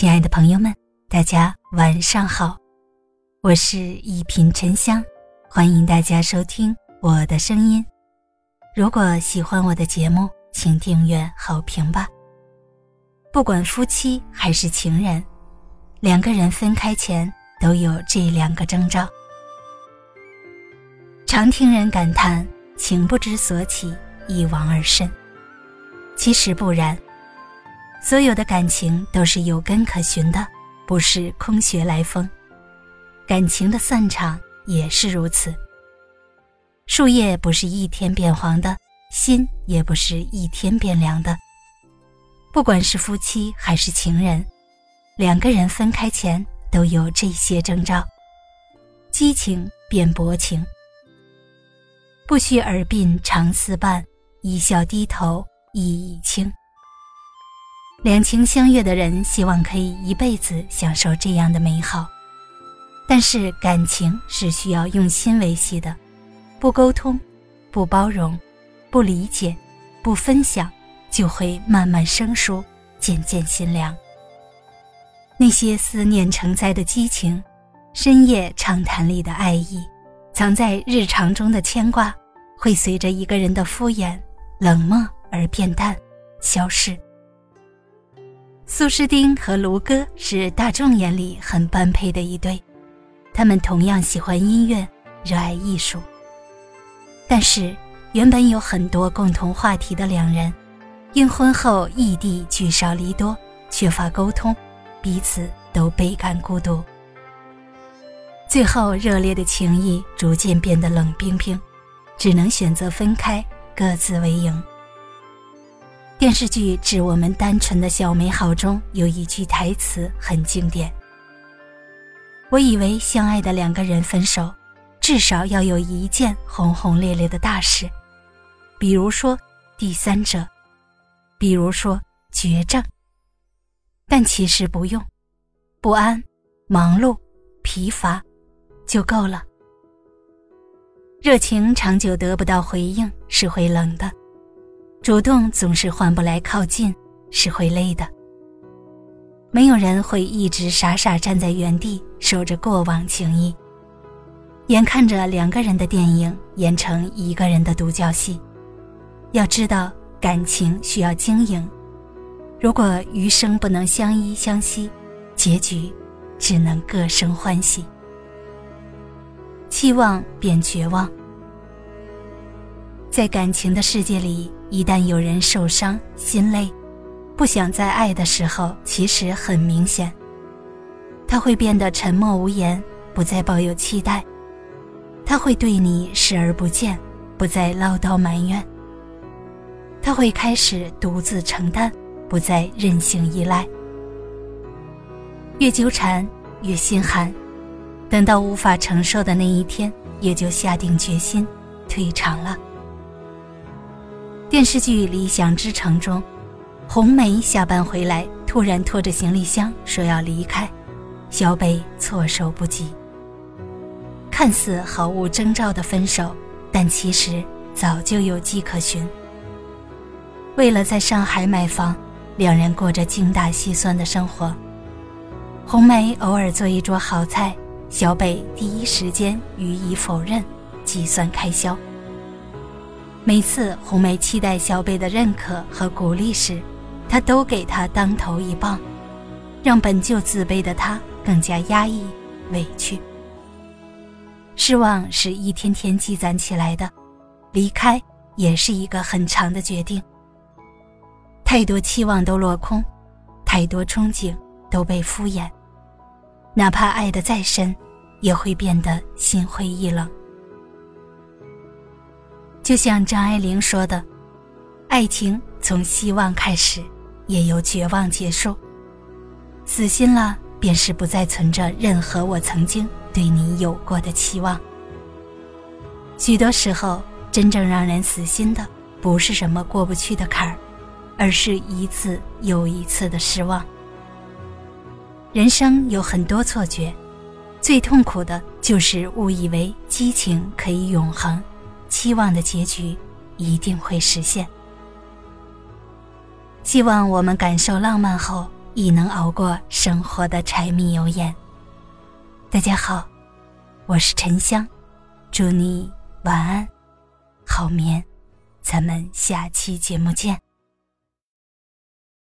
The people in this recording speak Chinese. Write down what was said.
亲爱的朋友们，大家晚上好，我是一品沉香，欢迎大家收听我的声音。如果喜欢我的节目，请订阅好评吧。不管夫妻还是情人，两个人分开前都有这两个征兆。常听人感叹“情不知所起，一往而深”，其实不然。所有的感情都是有根可循的，不是空穴来风。感情的散场也是如此。树叶不是一天变黄的，心也不是一天变凉的。不管是夫妻还是情人，两个人分开前都有这些征兆：激情变薄情，不须耳鬓长厮伴，一笑低头意已清。两情相悦的人希望可以一辈子享受这样的美好，但是感情是需要用心维系的，不沟通、不包容、不理解、不分享，就会慢慢生疏，渐渐心凉。那些思念成灾的激情，深夜畅谈里的爱意，藏在日常中的牵挂，会随着一个人的敷衍、冷漠而变淡、消逝。苏诗丁和卢歌是大众眼里很般配的一对，他们同样喜欢音乐，热爱艺术。但是，原本有很多共同话题的两人，因婚后异地聚少离多，缺乏沟通，彼此都倍感孤独。最后，热烈的情谊逐渐变得冷冰冰，只能选择分开，各自为营。电视剧《致我们单纯的小美好》中有一句台词很经典。我以为相爱的两个人分手，至少要有一件轰轰烈烈的大事，比如说第三者，比如说绝症。但其实不用，不安、忙碌、疲乏，就够了。热情长久得不到回应，是会冷的。主动总是换不来靠近，是会累的。没有人会一直傻傻站在原地守着过往情谊，眼看着两个人的电影演成一个人的独角戏。要知道，感情需要经营。如果余生不能相依相惜，结局只能各生欢喜。期望变绝望，在感情的世界里。一旦有人受伤、心累，不想再爱的时候，其实很明显。他会变得沉默无言，不再抱有期待；他会对你视而不见，不再唠叨埋怨；他会开始独自承担，不再任性依赖。越纠缠越心寒，等到无法承受的那一天，也就下定决心退场了。电视剧《理想之城》中，红梅下班回来，突然拖着行李箱说要离开，小北措手不及。看似毫无征兆的分手，但其实早就有迹可循。为了在上海买房，两人过着精打细算的生活。红梅偶尔做一桌好菜，小北第一时间予以否认，计算开销。每次红梅期待小北的认可和鼓励时，他都给他当头一棒，让本就自卑的他更加压抑、委屈。失望是一天天积攒起来的，离开也是一个很长的决定。太多期望都落空，太多憧憬都被敷衍，哪怕爱得再深，也会变得心灰意冷。就像张爱玲说的：“爱情从希望开始，也由绝望结束。死心了，便是不再存着任何我曾经对你有过的期望。许多时候，真正让人死心的，不是什么过不去的坎儿，而是一次又一次的失望。人生有很多错觉，最痛苦的就是误以为激情可以永恒。”期望的结局一定会实现。希望我们感受浪漫后，亦能熬过生活的柴米油盐。大家好，我是沉香，祝你晚安，好眠，咱们下期节目见。